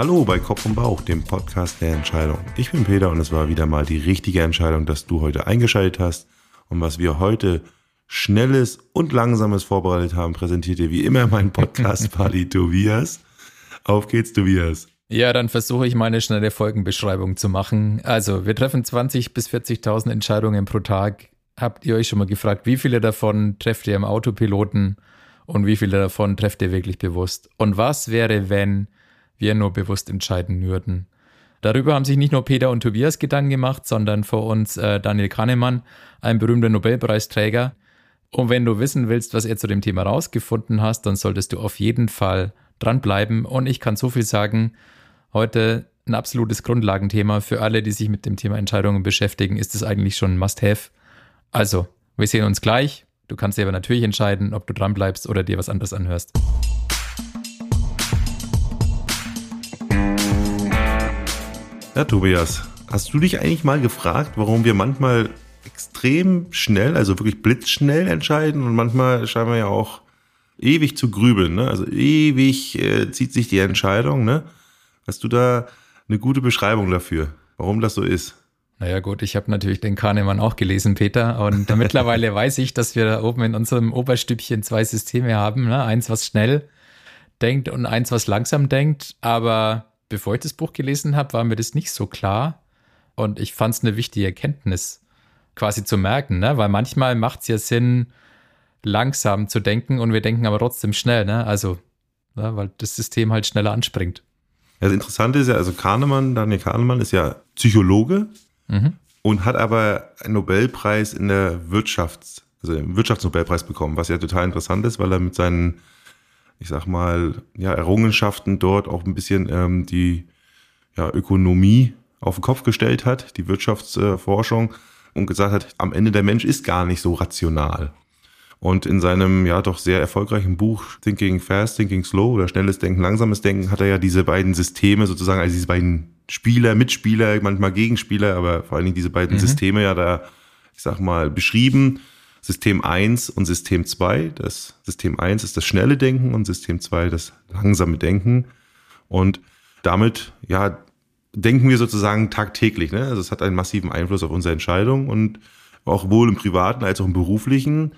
Hallo bei Kopf und Bauch, dem Podcast der Entscheidung. Ich bin Peter und es war wieder mal die richtige Entscheidung, dass du heute eingeschaltet hast. Und was wir heute Schnelles und Langsames vorbereitet haben, präsentiert dir wie immer mein Podcast-Party Tobias. Auf geht's, Tobias. Ja, dann versuche ich meine schnelle Folgenbeschreibung zu machen. Also, wir treffen 20 bis 40.000 Entscheidungen pro Tag. Habt ihr euch schon mal gefragt, wie viele davon trefft ihr im Autopiloten und wie viele davon trefft ihr wirklich bewusst? Und was wäre, wenn wir nur bewusst entscheiden würden? Darüber haben sich nicht nur Peter und Tobias Gedanken gemacht, sondern vor uns äh, Daniel Kahnemann, ein berühmter Nobelpreisträger. Und wenn du wissen willst, was er zu dem Thema rausgefunden hast, dann solltest du auf jeden Fall dranbleiben. Und ich kann so viel sagen, heute ein absolutes Grundlagenthema für alle, die sich mit dem Thema Entscheidungen beschäftigen, ist es eigentlich schon ein Must-Have. Also, wir sehen uns gleich. Du kannst dir aber natürlich entscheiden, ob du dran bleibst oder dir was anderes anhörst. Ja, Tobias, hast du dich eigentlich mal gefragt, warum wir manchmal extrem schnell, also wirklich blitzschnell entscheiden und manchmal scheinen wir ja auch ewig zu grübeln, ne? Also ewig äh, zieht sich die Entscheidung, ne? Hast du da eine gute Beschreibung dafür, warum das so ist? Naja gut, ich habe natürlich den Kahnemann auch gelesen, Peter, und mittlerweile weiß ich, dass wir da oben in unserem Oberstübchen zwei Systeme haben. Ne? Eins, was schnell denkt und eins, was langsam denkt. Aber bevor ich das Buch gelesen habe, war mir das nicht so klar. Und ich fand es eine wichtige Erkenntnis, quasi zu merken, ne? weil manchmal macht es ja Sinn, langsam zu denken und wir denken aber trotzdem schnell. Ne? Also, ne? weil das System halt schneller anspringt. Ja, das Interessante ist ja, also Kahnemann, Daniel Kahnemann ist ja Psychologe mhm. und hat aber einen Nobelpreis in der Wirtschafts-, also den Wirtschaftsnobelpreis bekommen, was ja total interessant ist, weil er mit seinen, ich sag mal, ja, Errungenschaften dort auch ein bisschen ähm, die ja, Ökonomie auf den Kopf gestellt hat, die Wirtschaftsforschung und gesagt hat, am Ende der Mensch ist gar nicht so rational. Und in seinem ja doch sehr erfolgreichen Buch Thinking Fast, Thinking Slow oder Schnelles Denken, Langsames Denken hat er ja diese beiden Systeme sozusagen, also diese beiden Spieler, Mitspieler, manchmal Gegenspieler, aber vor allen Dingen diese beiden mhm. Systeme ja da, ich sag mal, beschrieben. System 1 und System 2. Das System 1 ist das schnelle Denken und System 2 das langsame Denken. Und damit, ja, denken wir sozusagen tagtäglich. Ne? Also es hat einen massiven Einfluss auf unsere Entscheidung und auch wohl im privaten als auch im beruflichen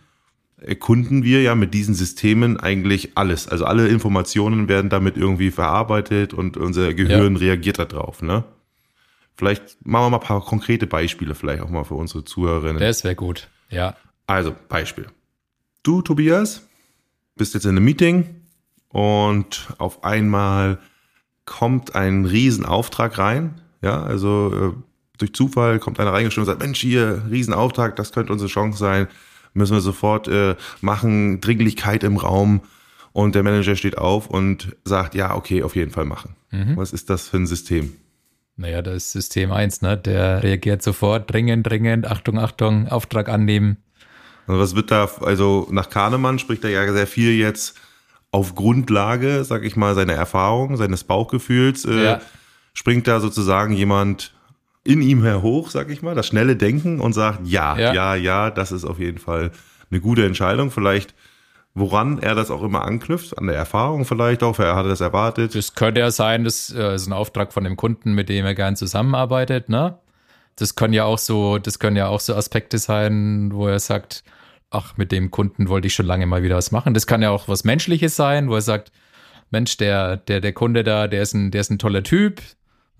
erkunden wir ja mit diesen Systemen eigentlich alles. Also alle Informationen werden damit irgendwie verarbeitet und unser Gehirn ja. reagiert darauf. Ne? Vielleicht machen wir mal ein paar konkrete Beispiele, vielleicht auch mal für unsere Zuhörerinnen. Das wäre gut, ja. Also, Beispiel. Du, Tobias, bist jetzt in einem Meeting und auf einmal kommt ein Riesenauftrag rein. Ja, also äh, durch Zufall kommt einer reingestimmt und sagt, Mensch, hier, Riesenauftrag, das könnte unsere Chance sein müssen wir sofort äh, machen, Dringlichkeit im Raum. Und der Manager steht auf und sagt, ja, okay, auf jeden Fall machen. Mhm. Was ist das für ein System? Naja, das ist System 1, ne? Der reagiert sofort, dringend, dringend, Achtung, Achtung, Auftrag annehmen. Also was wird da, also nach Kahnemann spricht er ja sehr viel jetzt auf Grundlage, sag ich mal, seiner Erfahrung, seines Bauchgefühls, äh, ja. springt da sozusagen jemand in ihm her hoch, sag ich mal, das schnelle Denken und sagt, ja, ja, ja, ja, das ist auf jeden Fall eine gute Entscheidung. Vielleicht, woran er das auch immer anknüpft, an der Erfahrung vielleicht auch, er hatte das erwartet. Das könnte ja sein, das äh, ist ein Auftrag von dem Kunden, mit dem er gern zusammenarbeitet, ne? Das können ja auch so, das können ja auch so Aspekte sein, wo er sagt, ach, mit dem Kunden wollte ich schon lange mal wieder was machen. Das kann ja auch was Menschliches sein, wo er sagt, Mensch, der, der, der Kunde da, der ist ein, der ist ein toller Typ,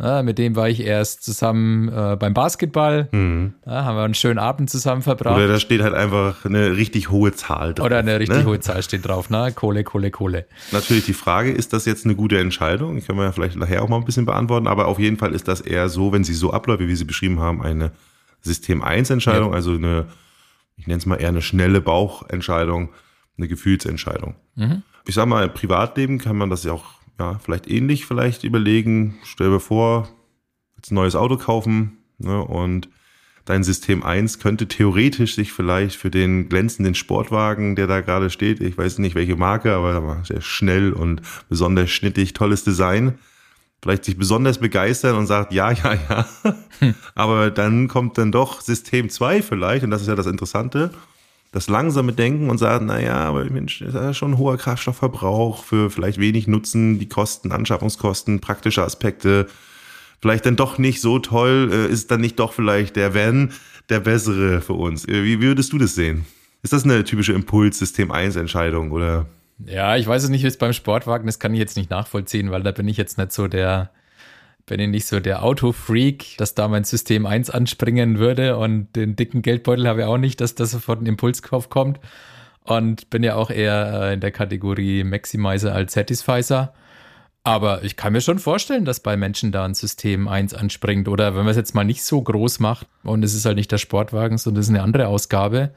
ja, mit dem war ich erst zusammen äh, beim Basketball. Mhm. Ja, haben wir einen schönen Abend zusammen verbracht. Oder da steht halt einfach eine richtig hohe Zahl drauf. Oder eine richtig ne? hohe Zahl steht drauf, ne? Kohle, Kohle, Kohle. Natürlich die Frage, ist das jetzt eine gute Entscheidung? Ich kann mir ja vielleicht nachher auch mal ein bisschen beantworten, aber auf jeden Fall ist das eher so, wenn sie so abläuft, wie sie beschrieben haben, eine System 1 Entscheidung, also eine, ich nenne es mal eher eine schnelle Bauchentscheidung, eine Gefühlsentscheidung. Mhm. Ich sag mal, im Privatleben kann man das ja auch ja, vielleicht ähnlich vielleicht überlegen. Stell dir vor, jetzt ein neues Auto kaufen ne, und dein System 1 könnte theoretisch sich vielleicht für den glänzenden Sportwagen, der da gerade steht, ich weiß nicht welche Marke, aber sehr schnell und besonders schnittig, tolles Design, vielleicht sich besonders begeistern und sagt, ja, ja, ja. Hm. Aber dann kommt dann doch System 2 vielleicht, und das ist ja das Interessante, das langsame Denken und sagen, naja, aber Mensch, das ist ja schon ein hoher Kraftstoffverbrauch für vielleicht wenig Nutzen, die Kosten, Anschaffungskosten, praktische Aspekte, vielleicht dann doch nicht so toll, äh, ist dann nicht doch vielleicht der Van der bessere für uns. Äh, wie würdest du das sehen? Ist das eine typische Impuls-System-1-Entscheidung oder? Ja, ich weiß es nicht, wie es beim Sportwagen, das kann ich jetzt nicht nachvollziehen, weil da bin ich jetzt nicht so der, bin ich nicht so der Autofreak, dass da mein System 1 anspringen würde und den dicken Geldbeutel habe ich auch nicht, dass das sofort ein Impulskauf kommt und bin ja auch eher äh, in der Kategorie Maximizer als Satisfizer. Aber ich kann mir schon vorstellen, dass bei Menschen da ein System 1 anspringt. Oder wenn man es jetzt mal nicht so groß macht und es ist halt nicht der Sportwagen, sondern es ist eine andere Ausgabe,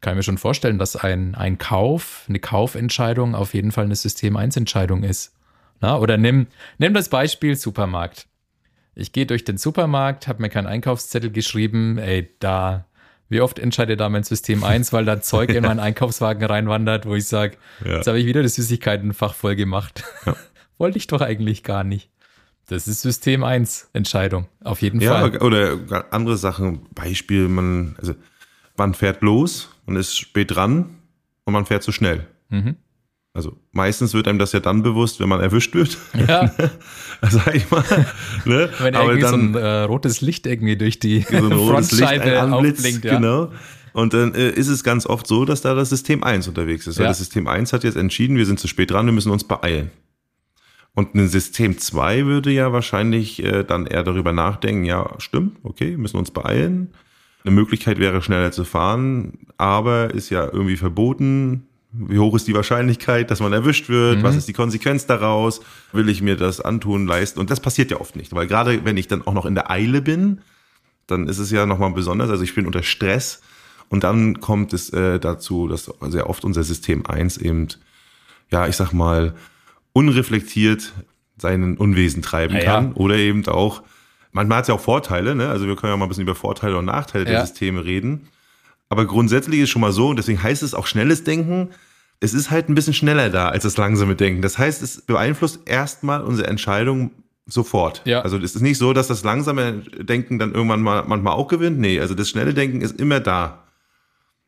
kann ich mir schon vorstellen, dass ein, ein Kauf, eine Kaufentscheidung auf jeden Fall eine System 1 Entscheidung ist. Na, oder nimm, nimm das Beispiel Supermarkt. Ich gehe durch den Supermarkt, habe mir keinen Einkaufszettel geschrieben, ey, da, wie oft entscheidet da mein System 1, weil da Zeug in meinen Einkaufswagen reinwandert, wo ich sage, ja. jetzt habe ich wieder das Süßigkeitenfach voll gemacht. Ja. Wollte ich doch eigentlich gar nicht. Das ist System 1 Entscheidung, auf jeden ja, Fall. Ja, oder andere Sachen, Beispiel, man, also man fährt los, man ist spät dran und man fährt zu schnell. Mhm. Also meistens wird einem das ja dann bewusst, wenn man erwischt wird. Ja. Sag ich mal. Ne? Wenn Aber irgendwie dann, so ein äh, rotes Licht irgendwie durch die so ein rotes Licht ein aufblinkt. Ja. Genau. Und dann äh, ist es ganz oft so, dass da das System 1 unterwegs ist. Ja. Das System 1 hat jetzt entschieden, wir sind zu spät dran, wir müssen uns beeilen. Und ein System 2 würde ja wahrscheinlich äh, dann eher darüber nachdenken, ja, stimmt, okay, müssen uns beeilen. Eine Möglichkeit wäre, schneller zu fahren, aber ist ja irgendwie verboten. Wie hoch ist die Wahrscheinlichkeit, dass man erwischt wird? Mhm. Was ist die Konsequenz daraus? Will ich mir das antun, leisten? Und das passiert ja oft nicht, weil gerade wenn ich dann auch noch in der Eile bin, dann ist es ja nochmal besonders. Also ich bin unter Stress und dann kommt es äh, dazu, dass sehr oft unser System 1 eben, ja, ich sag mal, unreflektiert seinen Unwesen treiben ja, kann. Ja. Oder eben auch, manchmal hat es ja auch Vorteile, ne? Also wir können ja mal ein bisschen über Vorteile und Nachteile ja. der Systeme reden. Aber grundsätzlich ist schon mal so, und deswegen heißt es auch schnelles Denken, es ist halt ein bisschen schneller da als das langsame Denken. Das heißt, es beeinflusst erstmal unsere Entscheidung sofort. Ja. Also es ist nicht so, dass das langsame Denken dann irgendwann mal manchmal auch gewinnt. Nee, also das schnelle Denken ist immer da.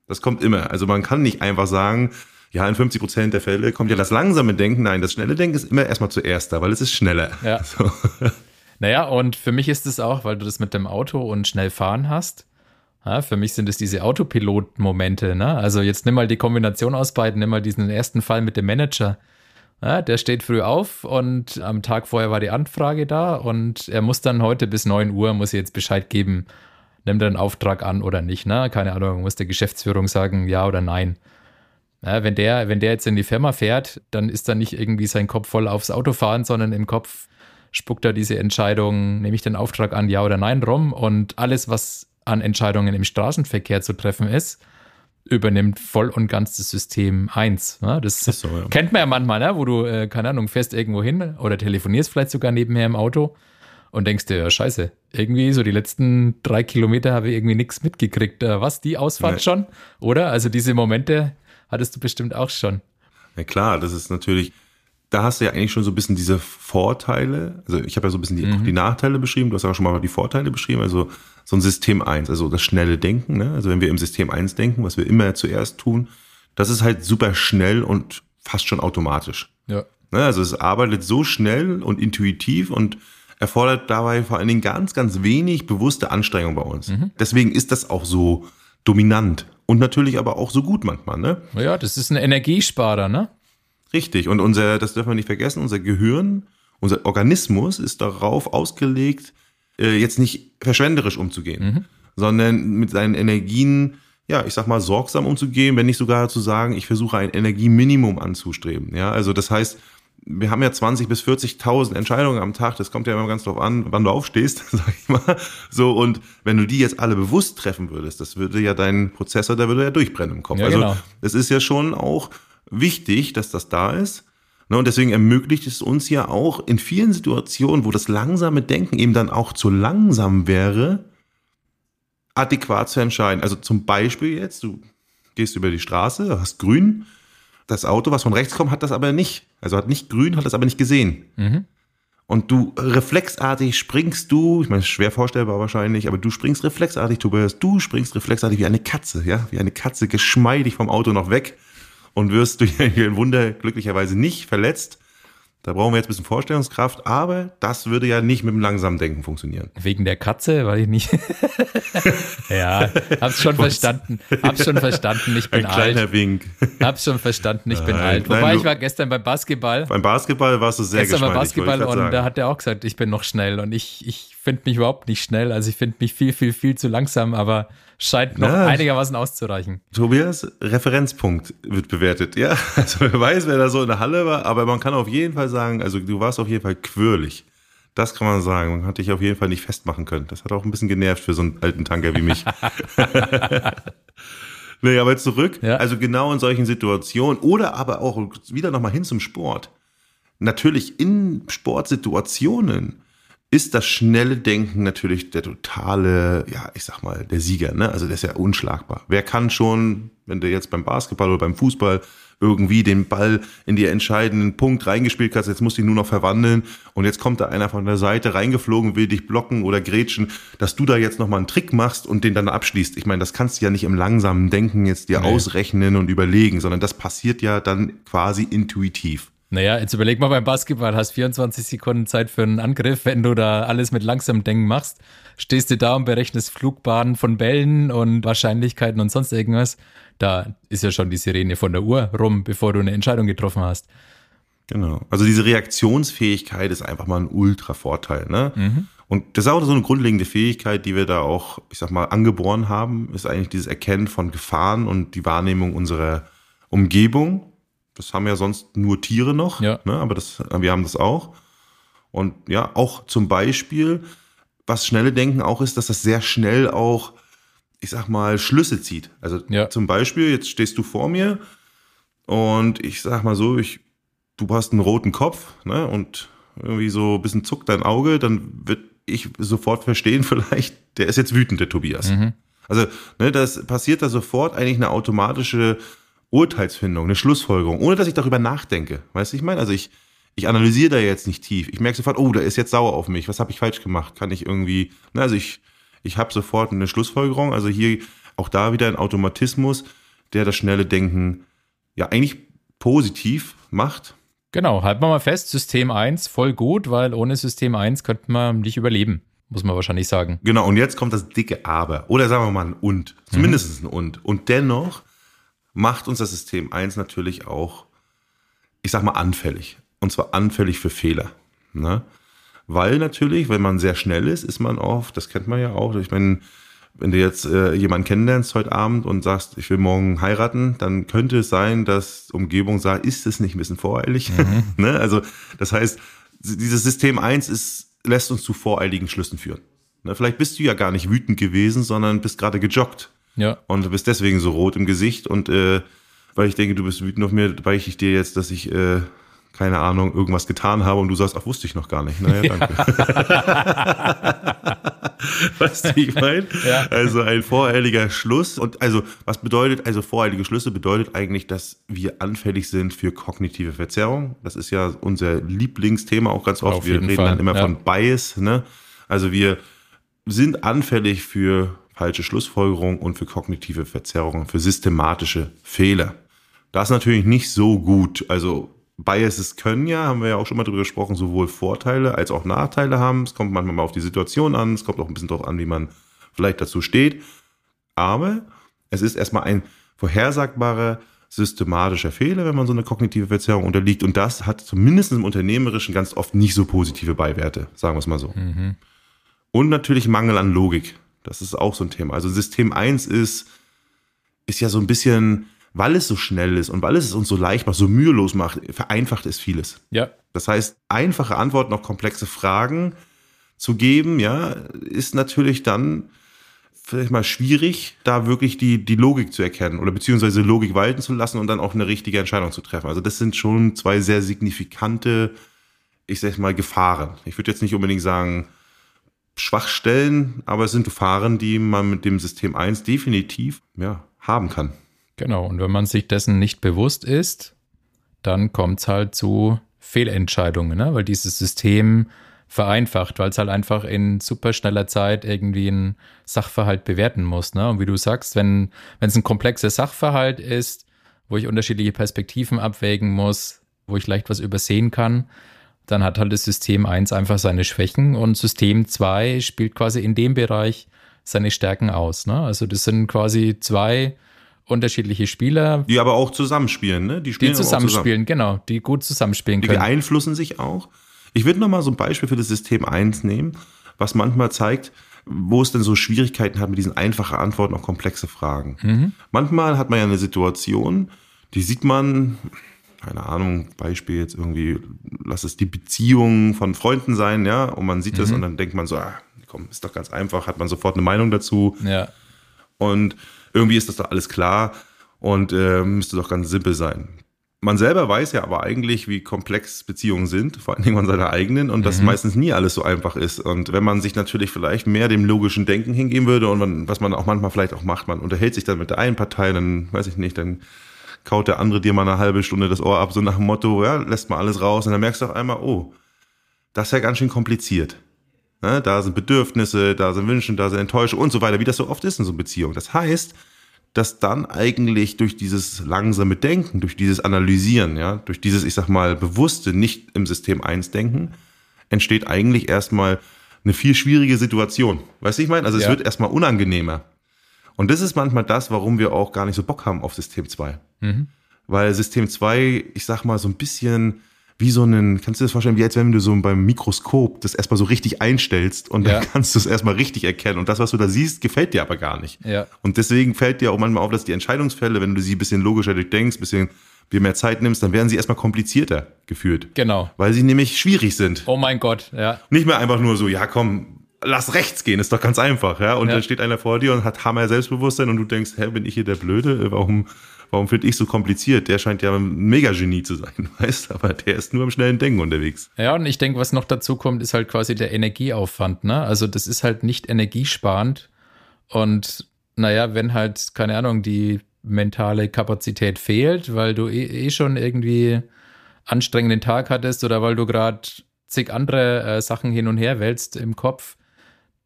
Das kommt immer. Also man kann nicht einfach sagen, ja, in 50 Prozent der Fälle kommt ja das langsame Denken. Nein, das schnelle Denken ist immer erstmal zuerst da, weil es ist schneller. Ja. So. Naja, und für mich ist es auch, weil du das mit dem Auto und schnell fahren hast. Ja, für mich sind es diese Autopilot-Momente. Ne? Also jetzt nimm mal die Kombination aus beiden, nimm mal diesen ersten Fall mit dem Manager. Ja, der steht früh auf und am Tag vorher war die Anfrage da und er muss dann heute bis 9 Uhr, muss jetzt Bescheid geben, nimmt er einen Auftrag an oder nicht. Ne? Keine Ahnung, muss der Geschäftsführung sagen, ja oder nein. Ja, wenn, der, wenn der jetzt in die Firma fährt, dann ist da nicht irgendwie sein Kopf voll aufs Auto fahren, sondern im Kopf spuckt er diese Entscheidung, nehme ich den Auftrag an, ja oder nein rum und alles, was an Entscheidungen im Straßenverkehr zu treffen ist, übernimmt voll und ganz das System 1. Ja, das so, ja. kennt man ja manchmal, ne? wo du, äh, keine Ahnung, fährst irgendwo hin oder telefonierst vielleicht sogar nebenher im Auto und denkst dir, ja, scheiße, irgendwie so die letzten drei Kilometer habe ich irgendwie nichts mitgekriegt. Äh, was, die Ausfahrt nee. schon? Oder? Also diese Momente, hattest du bestimmt auch schon. Ja klar, das ist natürlich, da hast du ja eigentlich schon so ein bisschen diese Vorteile. Also ich habe ja so ein bisschen die, mhm. die, Nachteile beschrieben, du hast ja schon mal die Vorteile beschrieben. Also so ein System 1, also das schnelle Denken. Ne? Also wenn wir im System 1 denken, was wir immer zuerst tun, das ist halt super schnell und fast schon automatisch. Ja. Ne? Also es arbeitet so schnell und intuitiv und erfordert dabei vor allen Dingen ganz, ganz wenig bewusste Anstrengung bei uns. Mhm. Deswegen ist das auch so dominant und natürlich aber auch so gut manchmal, ne? Ja, das ist ein Energiesparer, ne? Richtig. Und unser, das dürfen wir nicht vergessen, unser Gehirn, unser Organismus ist darauf ausgelegt, äh, jetzt nicht verschwenderisch umzugehen, mhm. sondern mit seinen Energien, ja, ich sag mal, sorgsam umzugehen, wenn nicht sogar zu sagen, ich versuche ein Energieminimum anzustreben. Ja, also das heißt, wir haben ja 20 bis 40.000 Entscheidungen am Tag. Das kommt ja immer ganz drauf an, wann du aufstehst, sag ich mal. So und wenn du die jetzt alle bewusst treffen würdest, das würde ja dein Prozessor, der würde ja durchbrennen im Kopf. Ja, also genau. es ist ja schon auch wichtig, dass das da ist. Ne, und deswegen ermöglicht es uns ja auch in vielen Situationen, wo das langsame Denken eben dann auch zu langsam wäre, adäquat zu entscheiden. Also zum Beispiel jetzt, du gehst über die Straße, hast grün, das Auto, was von rechts kommt, hat das aber nicht. Also hat nicht grün, hat das aber nicht gesehen. Mhm. und du reflexartig springst du, ich meine, schwer vorstellbar wahrscheinlich, aber du springst reflexartig, Tobias, du springst reflexartig wie eine Katze, ja, wie eine Katze geschmeidig vom Auto noch weg und wirst durch ein Wunder glücklicherweise nicht verletzt. Da brauchen wir jetzt ein bisschen Vorstellungskraft, aber das würde ja nicht mit dem langsamen Denken funktionieren. Wegen der Katze, weil ich nicht. ja, hab's schon Was? verstanden. Hab's schon verstanden. Ich bin Ein kleiner alt. Wink. Hab's schon verstanden. Ich bin alt. Wobei nein, ich war gestern beim Basketball. Beim Basketball warst du sehr Gestern beim Basketball und da hat er auch gesagt, ich bin noch schnell und ich, ich finde mich überhaupt nicht schnell. Also ich finde mich viel, viel, viel zu langsam, aber scheint noch ja, einigermaßen auszureichen. Tobias, Referenzpunkt wird bewertet. Ja, also wer weiß, wer da so in der Halle war, aber man kann auf jeden Fall sagen, also du warst auf jeden Fall quirlig. Das kann man sagen. Man hat dich auf jeden Fall nicht festmachen können. Das hat auch ein bisschen genervt für so einen alten Tanker wie mich. nee, aber zurück. Ja. Also genau in solchen Situationen oder aber auch wieder nochmal hin zum Sport. Natürlich in Sportsituationen ist das schnelle Denken natürlich der totale, ja, ich sag mal, der Sieger, ne? Also der ist ja unschlagbar. Wer kann schon, wenn du jetzt beim Basketball oder beim Fußball irgendwie den Ball in die entscheidenden Punkt reingespielt hast, jetzt musst du ihn nur noch verwandeln und jetzt kommt da einer von der Seite reingeflogen, will dich blocken oder grätschen, dass du da jetzt nochmal einen Trick machst und den dann abschließt. Ich meine, das kannst du ja nicht im langsamen Denken jetzt dir nee. ausrechnen und überlegen, sondern das passiert ja dann quasi intuitiv. Naja, jetzt überleg mal beim Basketball, hast 24 Sekunden Zeit für einen Angriff, wenn du da alles mit langsamem Denken machst, stehst du da und berechnest Flugbahnen von Bällen und Wahrscheinlichkeiten und sonst irgendwas. Da ist ja schon die Sirene von der Uhr rum, bevor du eine Entscheidung getroffen hast. Genau. Also diese Reaktionsfähigkeit ist einfach mal ein Ultra-Vorteil. Ne? Mhm. Und das ist auch so eine grundlegende Fähigkeit, die wir da auch, ich sag mal, angeboren haben, ist eigentlich dieses Erkennen von Gefahren und die Wahrnehmung unserer Umgebung das haben ja sonst nur Tiere noch, ja. ne? aber das, wir haben das auch. Und ja, auch zum Beispiel, was schnelle Denken auch ist, dass das sehr schnell auch, ich sag mal, Schlüsse zieht. Also ja. zum Beispiel, jetzt stehst du vor mir und ich sag mal so, ich, du hast einen roten Kopf ne? und irgendwie so ein bisschen zuckt dein Auge, dann wird ich sofort verstehen, vielleicht, der ist jetzt wütend, der Tobias. Mhm. Also, ne, das passiert da sofort eigentlich eine automatische Urteilsfindung, eine Schlussfolgerung, ohne dass ich darüber nachdenke. Weißt du, ich meine? Also ich, ich analysiere da jetzt nicht tief. Ich merke sofort, oh, der ist jetzt sauer auf mich. Was habe ich falsch gemacht? Kann ich irgendwie, ne, also ich, ich habe sofort eine Schlussfolgerung. Also hier auch da wieder ein Automatismus, der das schnelle Denken ja eigentlich positiv macht. Genau, halten wir mal fest, System 1 voll gut, weil ohne System 1 könnte man nicht überleben, muss man wahrscheinlich sagen. Genau, und jetzt kommt das dicke Aber. Oder sagen wir mal ein Und. Zumindest mhm. ein Und. Und dennoch macht uns das System 1 natürlich auch, ich sag mal, anfällig. Und zwar anfällig für Fehler. Ne? Weil natürlich, wenn man sehr schnell ist, ist man oft, das kennt man ja auch, ich meine, wenn du jetzt äh, jemanden kennenlernst heute Abend und sagst, ich will morgen heiraten, dann könnte es sein, dass Umgebung sagt, ist es nicht ein bisschen voreilig? Mhm. ne? Also das heißt, dieses System 1 ist, lässt uns zu voreiligen Schlüssen führen. Ne? Vielleicht bist du ja gar nicht wütend gewesen, sondern bist gerade gejoggt. Ja. Und du bist deswegen so rot im Gesicht und äh, weil ich denke, du bist wütend auf mir, weiche ich dir jetzt, dass ich, äh, keine Ahnung, irgendwas getan habe und du sagst, ach, wusste ich noch gar nicht. Naja, danke. weißt du, wie ich meine? Ja. Also ein voreiliger Schluss. Und also, was bedeutet, also voreilige Schlüsse bedeutet eigentlich, dass wir anfällig sind für kognitive Verzerrung. Das ist ja unser Lieblingsthema auch ganz oft. Auf wir reden Fall. dann immer ja. von Bias, ne? Also wir sind anfällig für falsche Schlussfolgerung und für kognitive Verzerrungen, für systematische Fehler. Das ist natürlich nicht so gut. Also Biases können ja, haben wir ja auch schon mal drüber gesprochen, sowohl Vorteile als auch Nachteile haben. Es kommt manchmal mal auf die Situation an, es kommt auch ein bisschen darauf an, wie man vielleicht dazu steht. Aber es ist erstmal ein vorhersagbarer, systematischer Fehler, wenn man so eine kognitive Verzerrung unterliegt. Und das hat zumindest im Unternehmerischen ganz oft nicht so positive Beiwerte, sagen wir es mal so. Mhm. Und natürlich Mangel an Logik. Das ist auch so ein Thema. Also System 1 ist, ist ja so ein bisschen, weil es so schnell ist und weil es es uns so leicht macht, so mühelos macht, vereinfacht es vieles. Ja. Das heißt, einfache Antworten auf komplexe Fragen zu geben, ja, ist natürlich dann vielleicht mal schwierig, da wirklich die, die Logik zu erkennen oder beziehungsweise Logik walten zu lassen und dann auch eine richtige Entscheidung zu treffen. Also das sind schon zwei sehr signifikante, ich sag mal, Gefahren. Ich würde jetzt nicht unbedingt sagen, Schwachstellen, aber es sind Gefahren, die man mit dem System 1 definitiv ja, haben kann. Genau, und wenn man sich dessen nicht bewusst ist, dann kommt es halt zu Fehlentscheidungen, ne? weil dieses System vereinfacht, weil es halt einfach in super schneller Zeit irgendwie einen Sachverhalt bewerten muss. Ne? Und wie du sagst, wenn es ein komplexer Sachverhalt ist, wo ich unterschiedliche Perspektiven abwägen muss, wo ich leicht was übersehen kann, dann hat halt das System 1 einfach seine Schwächen und System 2 spielt quasi in dem Bereich seine Stärken aus. Ne? Also das sind quasi zwei unterschiedliche Spieler. Die aber auch zusammenspielen, ne? Die, spielen die zusammenspielen, zusammen. genau, die gut zusammenspielen können. Die beeinflussen sich auch. Ich würde nochmal so ein Beispiel für das System 1 nehmen, was manchmal zeigt, wo es denn so Schwierigkeiten hat mit diesen einfachen Antworten auf komplexe Fragen. Mhm. Manchmal hat man ja eine Situation, die sieht man, keine Ahnung, Beispiel jetzt irgendwie, lass es die Beziehung von Freunden sein, ja, und man sieht mhm. das und dann denkt man so, ah, komm, ist doch ganz einfach, hat man sofort eine Meinung dazu. Ja. Und irgendwie ist das doch alles klar und äh, müsste doch ganz simpel sein. Man selber weiß ja aber eigentlich, wie komplex Beziehungen sind, vor allen Dingen an seiner eigenen, und mhm. dass meistens nie alles so einfach ist. Und wenn man sich natürlich vielleicht mehr dem logischen Denken hingeben würde und man, was man auch manchmal vielleicht auch macht, man unterhält sich dann mit der einen Partei, dann weiß ich nicht, dann kaut der andere dir mal eine halbe Stunde das Ohr ab, so nach dem Motto, ja, lässt mal alles raus, und dann merkst du auf einmal, oh, das ist ja ganz schön kompliziert. Ne? Da sind Bedürfnisse, da sind Wünsche, da sind Enttäuschungen und so weiter, wie das so oft ist in so Beziehungen. Das heißt, dass dann eigentlich durch dieses langsame Denken, durch dieses Analysieren, ja, durch dieses, ich sag mal, bewusste, nicht im System 1 denken, entsteht eigentlich erstmal eine viel schwierige Situation. Weißt du, ich meine? Also es ja. wird erstmal unangenehmer. Und das ist manchmal das, warum wir auch gar nicht so Bock haben auf System 2. Mhm. Weil System 2, ich sag mal, so ein bisschen wie so einen, kannst du dir das vorstellen, wie als wenn du so beim Mikroskop das erstmal so richtig einstellst und ja. dann kannst du es erstmal richtig erkennen. Und das, was du da siehst, gefällt dir aber gar nicht. Ja. Und deswegen fällt dir auch manchmal auf, dass die Entscheidungsfälle, wenn du sie ein bisschen logischer durchdenkst, ein bisschen dir mehr Zeit nimmst, dann werden sie erstmal komplizierter geführt. Genau. Weil sie nämlich schwierig sind. Oh mein Gott, ja. Nicht mehr einfach nur so, ja komm, lass rechts gehen, ist doch ganz einfach, ja. Und ja. dann steht einer vor dir und hat Hammer Selbstbewusstsein und du denkst, hä, bin ich hier der Blöde? Warum, warum finde ich so kompliziert? Der scheint ja ein Mega-Genie zu sein, weißt aber der ist nur am schnellen Denken unterwegs. Ja, und ich denke, was noch dazu kommt, ist halt quasi der Energieaufwand, ne? Also das ist halt nicht energiesparend. Und naja, wenn halt, keine Ahnung, die mentale Kapazität fehlt, weil du eh, eh schon irgendwie anstrengenden Tag hattest oder weil du gerade zig andere äh, Sachen hin und her wälzt im Kopf,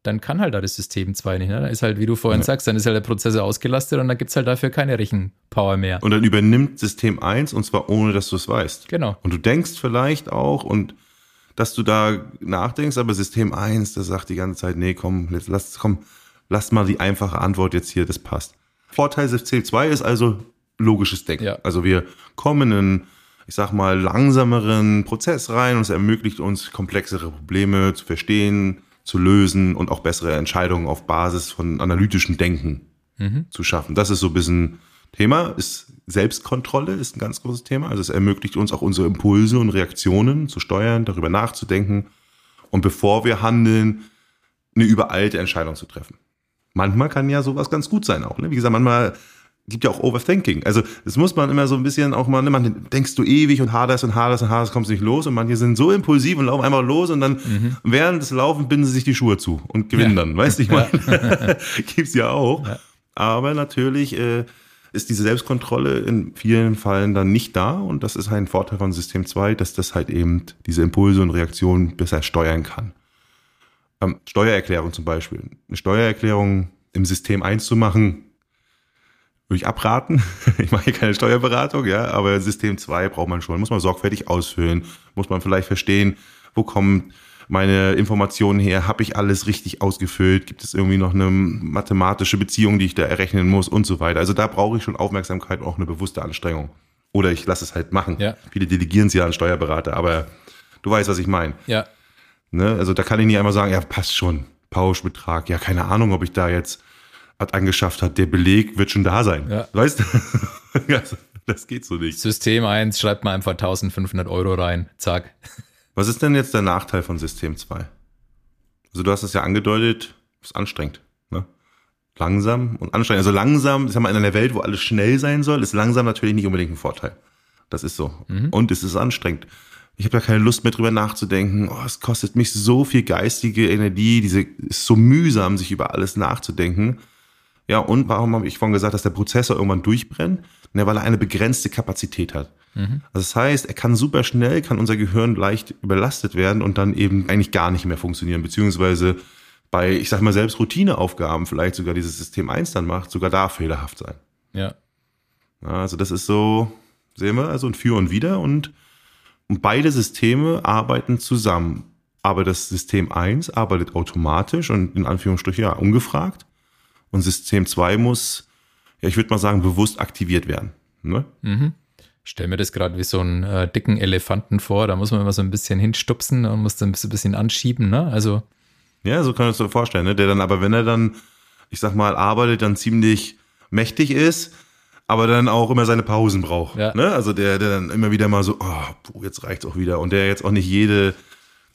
dann kann halt da das System 2 nicht. Ne? Da ist halt, wie du vorhin ja. sagst, dann ist halt der Prozessor ausgelastet und dann gibt es halt dafür keine Rechenpower mehr. Und dann übernimmt System 1 und zwar ohne, dass du es weißt. Genau. Und du denkst vielleicht auch und dass du da nachdenkst, aber System 1, das sagt die ganze Zeit, nee, komm, jetzt lass, komm, lass mal die einfache Antwort jetzt hier, das passt. Vorteil System 2 ist also logisches Denken. Ja. Also wir kommen in, ich sag mal, langsameren Prozess rein und es ermöglicht uns, komplexere Probleme zu verstehen, zu lösen und auch bessere Entscheidungen auf Basis von analytischem Denken mhm. zu schaffen. Das ist so ein bisschen Thema, ist Selbstkontrolle ist ein ganz großes Thema. Also es ermöglicht uns auch unsere Impulse und Reaktionen zu steuern, darüber nachzudenken und bevor wir handeln, eine übereilte Entscheidung zu treffen. Manchmal kann ja sowas ganz gut sein auch. Ne? Wie gesagt, manchmal gibt ja auch Overthinking. Also das muss man immer so ein bisschen auch mal, ne, man denkst du ewig und haderst und haderst und haderst, kommst nicht los und manche sind so impulsiv und laufen einfach los und dann mhm. während des Laufen binden sie sich die Schuhe zu und gewinnen ja. dann, weißt du, ich meine, gibt's ja auch. Ja. Aber natürlich äh, ist diese Selbstkontrolle in vielen Fällen dann nicht da und das ist halt ein Vorteil von System 2, dass das halt eben diese Impulse und Reaktionen besser steuern kann. Ähm, Steuererklärung zum Beispiel. Eine Steuererklärung im System 1 zu machen, würde ich abraten. Ich mache hier keine Steuerberatung, ja, aber System 2 braucht man schon, muss man sorgfältig ausfüllen, muss man vielleicht verstehen, wo kommen meine Informationen her, habe ich alles richtig ausgefüllt, gibt es irgendwie noch eine mathematische Beziehung, die ich da errechnen muss und so weiter. Also da brauche ich schon Aufmerksamkeit und auch eine bewusste Anstrengung. Oder ich lasse es halt machen. Ja. Viele delegieren es ja an Steuerberater, aber du weißt, was ich meine. Ja. Ne? Also da kann ich nicht einmal sagen, ja, passt schon, Pauschbetrag. Ja, keine Ahnung, ob ich da jetzt was angeschafft hat, der Beleg wird schon da sein. Ja. Weißt du? das geht so nicht. System 1 schreibt mal einfach 1500 Euro rein. Zack. Was ist denn jetzt der Nachteil von System 2? Also du hast es ja angedeutet, ist anstrengend. Ne? Langsam und anstrengend. Also langsam, ich sag mal, in einer Welt, wo alles schnell sein soll, ist langsam natürlich nicht unbedingt ein Vorteil. Das ist so. Mhm. Und es ist anstrengend. Ich habe da keine Lust mehr drüber nachzudenken. Oh, es kostet mich so viel geistige Energie, diese ist so mühsam, sich über alles nachzudenken. Ja, und warum habe ich vorhin gesagt, dass der Prozessor irgendwann durchbrennt? Ja, weil er eine begrenzte Kapazität hat. Mhm. Also das heißt, er kann super schnell, kann unser Gehirn leicht überlastet werden und dann eben eigentlich gar nicht mehr funktionieren, beziehungsweise bei, ich sag mal, selbst Routineaufgaben vielleicht sogar dieses System 1 dann macht, sogar da fehlerhaft sein. Ja. Also das ist so, sehen wir, also ein Für und Wider und, und beide Systeme arbeiten zusammen. Aber das System 1 arbeitet automatisch und in Anführungsstrichen ja ungefragt. Und System 2 muss, ja, ich würde mal sagen, bewusst aktiviert werden. Ne? Mhm. Stell mir das gerade wie so einen äh, dicken Elefanten vor. Da muss man immer so ein bisschen hinstupsen und muss dann ein bisschen anschieben, ne? Also. Ja, so kann man es dir vorstellen, ne? Der dann aber, wenn er dann, ich sag mal, arbeitet, dann ziemlich mächtig ist, aber dann auch immer seine Pausen braucht. Ja. Ne? Also der, der dann immer wieder mal so, oh, jetzt reicht's auch wieder. Und der jetzt auch nicht jede,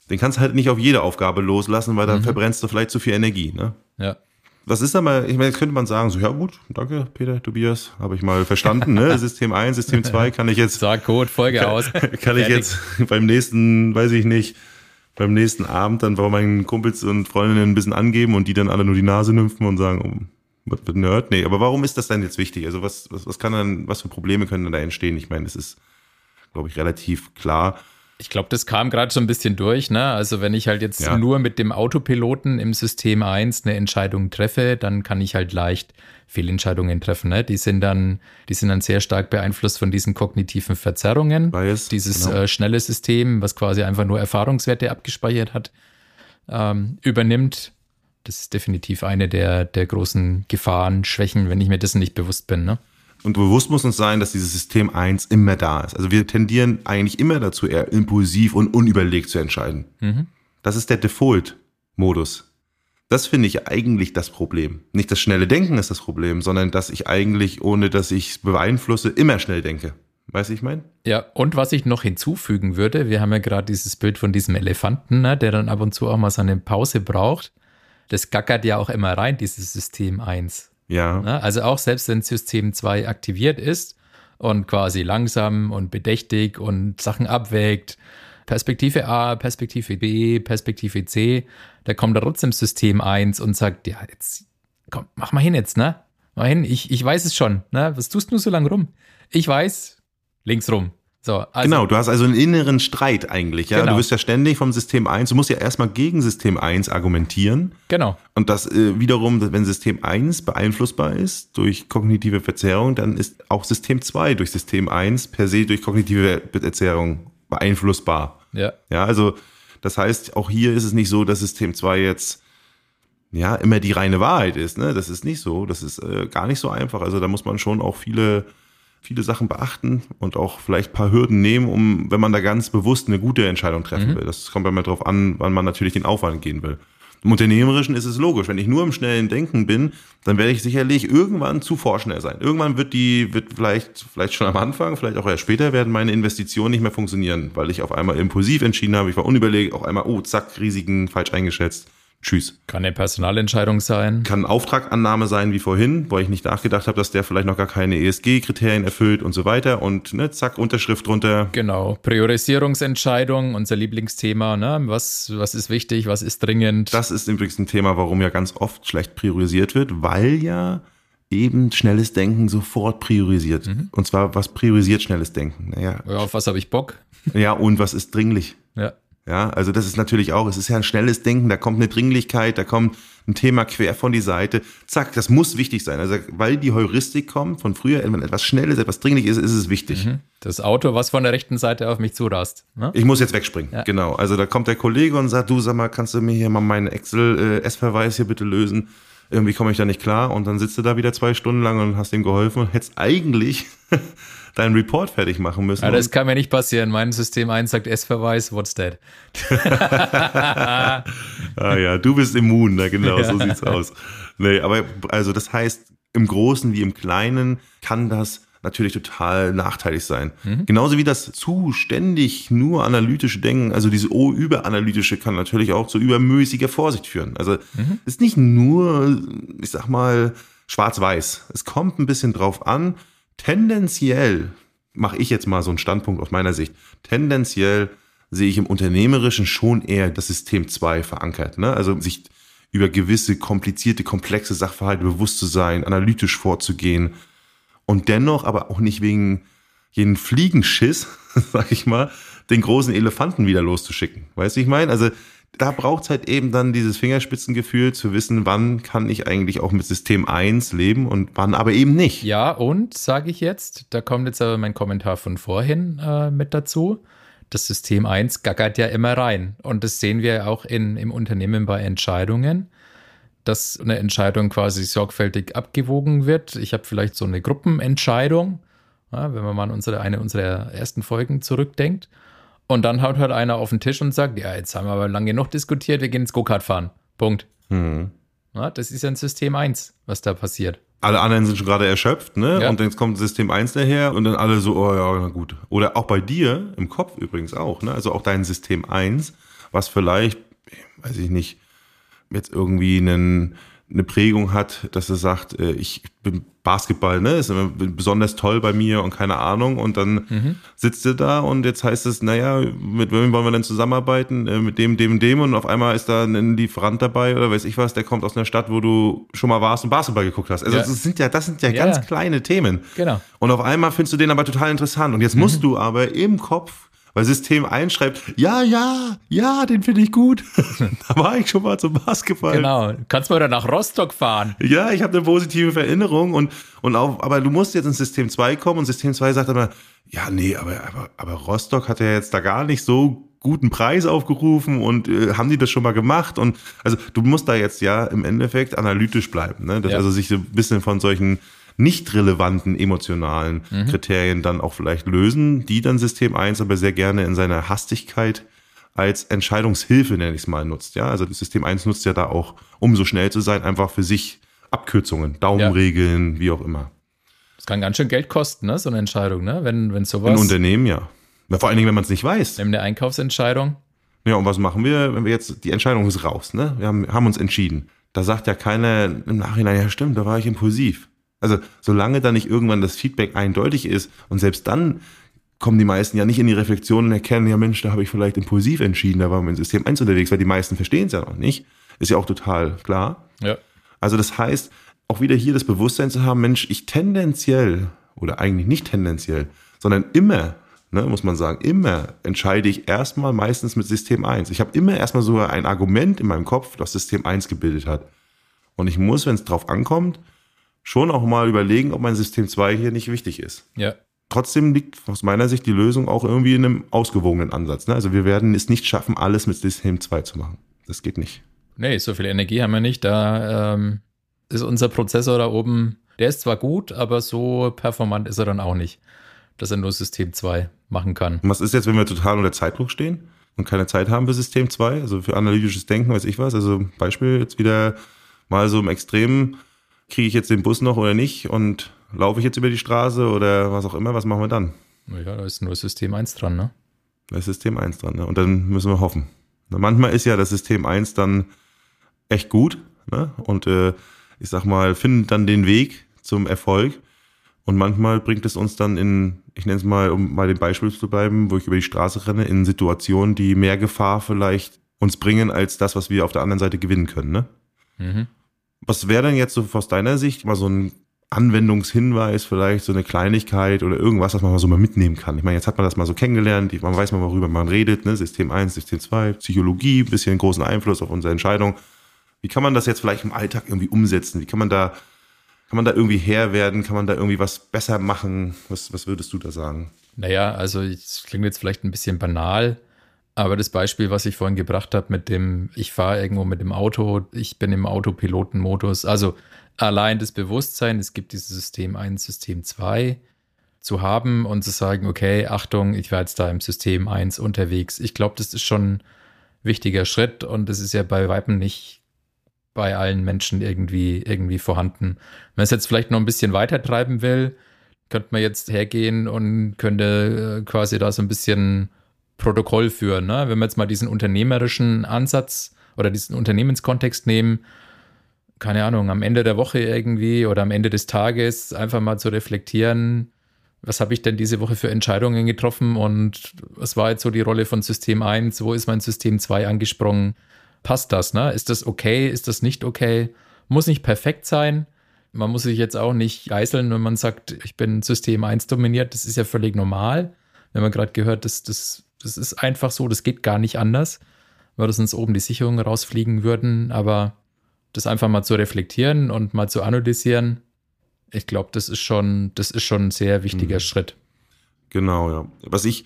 den kannst du halt nicht auf jede Aufgabe loslassen, weil dann mhm. verbrennst du vielleicht zu viel Energie. Ne? Ja. Was ist aber, ich meine, jetzt könnte man sagen, so, ja gut, danke, Peter, Tobias, habe ich mal verstanden, ne? System 1, System 2 kann ich jetzt. Sag Code, Folge kann, aus. Kann ich jetzt beim nächsten, weiß ich nicht, beim nächsten Abend dann bei meinen Kumpels und Freundinnen ein bisschen angeben und die dann alle nur die Nase nymphen und sagen, oh, was wird Nerd? Nee, aber warum ist das denn jetzt wichtig? Also was, was, was kann dann, was für Probleme können da entstehen? Ich meine, das ist, glaube ich, relativ klar. Ich glaube, das kam gerade so ein bisschen durch. Ne? Also wenn ich halt jetzt ja. nur mit dem Autopiloten im System 1 eine Entscheidung treffe, dann kann ich halt leicht Fehlentscheidungen treffen. Ne? Die sind dann, die sind dann sehr stark beeinflusst von diesen kognitiven Verzerrungen. Bias, Dieses genau. äh, schnelle System, was quasi einfach nur Erfahrungswerte abgespeichert hat, ähm, übernimmt. Das ist definitiv eine der, der großen Gefahren, Schwächen, wenn ich mir dessen nicht bewusst bin. Ne? Und bewusst muss uns sein, dass dieses System 1 immer da ist. Also wir tendieren eigentlich immer dazu, eher impulsiv und unüberlegt zu entscheiden. Mhm. Das ist der Default-Modus. Das finde ich eigentlich das Problem. Nicht das schnelle Denken ist das Problem, sondern dass ich eigentlich, ohne dass ich es beeinflusse, immer schnell denke. Weißt du, ich meine? Ja, und was ich noch hinzufügen würde, wir haben ja gerade dieses Bild von diesem Elefanten, ne, der dann ab und zu auch mal seine Pause braucht. Das gackert ja auch immer rein, dieses System 1. Ja. Ne? Also auch selbst wenn System 2 aktiviert ist und quasi langsam und bedächtig und Sachen abwägt, Perspektive A, Perspektive B, Perspektive C, da kommt trotzdem System 1 und sagt, ja, jetzt, komm, mach mal hin jetzt, ne? Mach hin, ich, ich weiß es schon, ne? Was tust du so lange rum? Ich weiß, links rum. So, also, genau, du hast also einen inneren Streit eigentlich, ja. Genau. Du wirst ja ständig vom System 1, du musst ja erstmal gegen System 1 argumentieren. Genau. Und das äh, wiederum, wenn System 1 beeinflussbar ist durch kognitive Verzerrung, dann ist auch System 2 durch System 1 per se durch kognitive Verzerrung beeinflussbar. Ja. Ja, also das heißt, auch hier ist es nicht so, dass System 2 jetzt ja immer die reine Wahrheit ist. Ne? Das ist nicht so. Das ist äh, gar nicht so einfach. Also da muss man schon auch viele viele Sachen beachten und auch vielleicht ein paar Hürden nehmen, um, wenn man da ganz bewusst eine gute Entscheidung treffen mhm. will. Das kommt immer darauf an, wann man natürlich den Aufwand gehen will. Im Unternehmerischen ist es logisch. Wenn ich nur im schnellen Denken bin, dann werde ich sicherlich irgendwann zu vorschnell sein. Irgendwann wird die, wird vielleicht, vielleicht schon am Anfang, vielleicht auch erst später werden meine Investitionen nicht mehr funktionieren, weil ich auf einmal impulsiv entschieden habe. Ich war unüberlegt, auf einmal, oh, zack, Risiken falsch eingeschätzt. Tschüss. Kann eine Personalentscheidung sein. Kann Auftragannahme sein wie vorhin, wo ich nicht nachgedacht habe, dass der vielleicht noch gar keine ESG-Kriterien erfüllt und so weiter. Und ne, zack, Unterschrift drunter. Genau. Priorisierungsentscheidung, unser Lieblingsthema. Ne? Was, was ist wichtig, was ist dringend? Das ist übrigens ein Thema, warum ja ganz oft schlecht priorisiert wird, weil ja eben schnelles Denken sofort priorisiert. Mhm. Und zwar, was priorisiert schnelles Denken? Naja. Ja, auf was habe ich Bock? Ja, und was ist dringlich? Ja. Ja, also das ist natürlich auch, es ist ja ein schnelles Denken, da kommt eine Dringlichkeit, da kommt ein Thema quer von die Seite. Zack, das muss wichtig sein. Also, weil die Heuristik kommt von früher, wenn etwas Schnelles, etwas dringlich ist, ist es wichtig. Mhm. Das Auto, was von der rechten Seite auf mich zurast. Ne? Ich muss jetzt wegspringen. Ja. Genau. Also da kommt der Kollege und sagt, du sag mal, kannst du mir hier mal meinen Excel-S-Verweis hier bitte lösen? Irgendwie komme ich da nicht klar und dann sitzt du da wieder zwei Stunden lang und hast ihm geholfen und hättest eigentlich deinen Report fertig machen müssen. Ja, das kann mir nicht passieren. Mein System 1 sagt S-Verweis, what's that? ah ja, du bist immun, na genau, so sieht's aus. Nee, aber also das heißt, im Großen wie im Kleinen kann das natürlich total nachteilig sein. Mhm. Genauso wie das zu ständig nur analytische Denken, also diese O-überanalytische kann natürlich auch zu übermäßiger Vorsicht führen. Also mhm. ist nicht nur, ich sag mal, schwarz-weiß. Es kommt ein bisschen drauf an, tendenziell, mache ich jetzt mal so einen Standpunkt aus meiner Sicht, tendenziell sehe ich im Unternehmerischen schon eher das System 2 verankert. Ne? Also sich über gewisse komplizierte, komplexe Sachverhalte bewusst zu sein, analytisch vorzugehen und dennoch aber auch nicht wegen jeden Fliegenschiss, sag ich mal, den großen Elefanten wieder loszuschicken. Weißt du, ich meine? Also da braucht es halt eben dann dieses Fingerspitzengefühl zu wissen, wann kann ich eigentlich auch mit System 1 leben und wann aber eben nicht. Ja, und sage ich jetzt, da kommt jetzt aber mein Kommentar von vorhin äh, mit dazu. Das System 1 gackert ja immer rein. Und das sehen wir auch in, im Unternehmen bei Entscheidungen, dass eine Entscheidung quasi sorgfältig abgewogen wird. Ich habe vielleicht so eine Gruppenentscheidung, ja, wenn man mal an unsere, eine unserer ersten Folgen zurückdenkt. Und dann haut halt einer auf den Tisch und sagt, ja, jetzt haben wir aber lange genug diskutiert, wir gehen ins Go-Kart fahren. Punkt. Mhm. Ja, das ist ja ein System 1, was da passiert. Alle anderen sind schon gerade erschöpft, ne? Ja. Und jetzt kommt System 1 daher und dann alle so, oh ja, na gut. Oder auch bei dir im Kopf übrigens auch, ne? Also auch dein System 1, was vielleicht, weiß ich nicht, jetzt irgendwie einen eine Prägung hat, dass er sagt, äh, ich bin Basketball, ne, ist besonders toll bei mir und keine Ahnung. Und dann mhm. sitzt er da und jetzt heißt es, naja, mit wem wollen wir denn zusammenarbeiten? Äh, mit dem, dem, dem und auf einmal ist da ein Lieferant dabei oder weiß ich was, der kommt aus einer Stadt, wo du schon mal warst und Basketball geguckt hast. Also ja. das sind ja, das sind ja, ja, ganz kleine Themen. Genau. Und auf einmal findest du den aber total interessant. Und jetzt musst mhm. du aber im Kopf weil System einschreibt, ja, ja, ja, den finde ich gut. da war ich schon mal zum Basketball. Genau. Kannst mal wieder nach Rostock fahren. Ja, ich habe eine positive Erinnerung und, und auch, aber du musst jetzt ins System 2 kommen und System 2 sagt aber, ja, nee, aber, aber, aber Rostock hat ja jetzt da gar nicht so guten Preis aufgerufen und äh, haben die das schon mal gemacht und also du musst da jetzt ja im Endeffekt analytisch bleiben, ne? Das ja. also sich so ein bisschen von solchen nicht relevanten emotionalen mhm. Kriterien dann auch vielleicht lösen, die dann System 1 aber sehr gerne in seiner Hastigkeit als Entscheidungshilfe, nenne ich es mal, nutzt. Ja, also das System 1 nutzt ja da auch, um so schnell zu sein, einfach für sich Abkürzungen, Daumenregeln, ja. wie auch immer. Das kann ganz schön Geld kosten, ne? so eine Entscheidung, ne? wenn, wenn sowas. Ein Unternehmen, ja. Vor allen Dingen, wenn man es nicht weiß. Nimm eine Einkaufsentscheidung. Ja, und was machen wir, wenn wir jetzt, die Entscheidung ist raus, ne? Wir haben, haben uns entschieden. Da sagt ja keiner im Nachhinein, ja stimmt, da war ich impulsiv. Also solange da nicht irgendwann das Feedback eindeutig ist und selbst dann kommen die meisten ja nicht in die Reflexion und erkennen, ja Mensch, da habe ich vielleicht impulsiv entschieden, da war mein System 1 unterwegs, weil die meisten verstehen es ja noch nicht. Ist ja auch total klar. Ja. Also das heißt, auch wieder hier das Bewusstsein zu haben, Mensch, ich tendenziell oder eigentlich nicht tendenziell, sondern immer, ne, muss man sagen, immer entscheide ich erstmal meistens mit System 1. Ich habe immer erstmal sogar ein Argument in meinem Kopf, das System 1 gebildet hat. Und ich muss, wenn es drauf ankommt, schon auch mal überlegen, ob mein System 2 hier nicht wichtig ist. Ja. Trotzdem liegt aus meiner Sicht die Lösung auch irgendwie in einem ausgewogenen Ansatz. Ne? Also wir werden es nicht schaffen, alles mit System 2 zu machen. Das geht nicht. Nee, so viel Energie haben wir nicht. Da ähm, ist unser Prozessor da oben, der ist zwar gut, aber so performant ist er dann auch nicht, dass er nur System 2 machen kann. Und was ist jetzt, wenn wir total unter Zeitdruck stehen und keine Zeit haben für System 2, also für analytisches Denken, weiß ich was. Also Beispiel jetzt wieder mal so im Extremen kriege ich jetzt den Bus noch oder nicht und laufe ich jetzt über die Straße oder was auch immer, was machen wir dann? Ja, da ist nur System 1 dran, ne? Da ist System 1 dran, ne? Und dann müssen wir hoffen. Manchmal ist ja das System 1 dann echt gut, ne? Und äh, ich sag mal, findet dann den Weg zum Erfolg. Und manchmal bringt es uns dann in, ich nenne es mal, um bei dem Beispiel zu bleiben, wo ich über die Straße renne, in Situationen, die mehr Gefahr vielleicht uns bringen, als das, was wir auf der anderen Seite gewinnen können, ne? Mhm. Was wäre denn jetzt so aus deiner Sicht mal so ein Anwendungshinweis, vielleicht so eine Kleinigkeit oder irgendwas, was man mal so mal mitnehmen kann? Ich meine, jetzt hat man das mal so kennengelernt, man weiß mal, worüber man redet, ne? System 1, System 2, Psychologie, bisschen großen Einfluss auf unsere Entscheidung. Wie kann man das jetzt vielleicht im Alltag irgendwie umsetzen? Wie kann man da, kann man da irgendwie Herr werden? Kann man da irgendwie was besser machen? Was, was würdest du da sagen? Naja, also es klingt jetzt vielleicht ein bisschen banal, aber das Beispiel, was ich vorhin gebracht habe mit dem, ich fahre irgendwo mit dem Auto, ich bin im Autopilotenmodus, also allein das Bewusstsein, es gibt dieses System 1, System 2 zu haben und zu sagen, okay, Achtung, ich war jetzt da im System 1 unterwegs. Ich glaube, das ist schon ein wichtiger Schritt und das ist ja bei Weitem nicht bei allen Menschen irgendwie, irgendwie vorhanden. Wenn man es jetzt vielleicht noch ein bisschen weiter treiben will, könnte man jetzt hergehen und könnte äh, quasi da so ein bisschen Protokoll führen. Ne? Wenn wir jetzt mal diesen unternehmerischen Ansatz oder diesen Unternehmenskontext nehmen, keine Ahnung, am Ende der Woche irgendwie oder am Ende des Tages einfach mal zu reflektieren, was habe ich denn diese Woche für Entscheidungen getroffen und was war jetzt so die Rolle von System 1, wo ist mein System 2 angesprungen? Passt das, ne? Ist das okay? Ist das nicht okay? Muss nicht perfekt sein, man muss sich jetzt auch nicht geißeln, wenn man sagt, ich bin System 1 dominiert. Das ist ja völlig normal. Wenn man gerade gehört, das, das, das ist einfach so, das geht gar nicht anders, weil sonst oben die Sicherungen rausfliegen würden. Aber das einfach mal zu reflektieren und mal zu analysieren, ich glaube, das ist schon, das ist schon ein sehr wichtiger mhm. Schritt. Genau, ja. Was ich,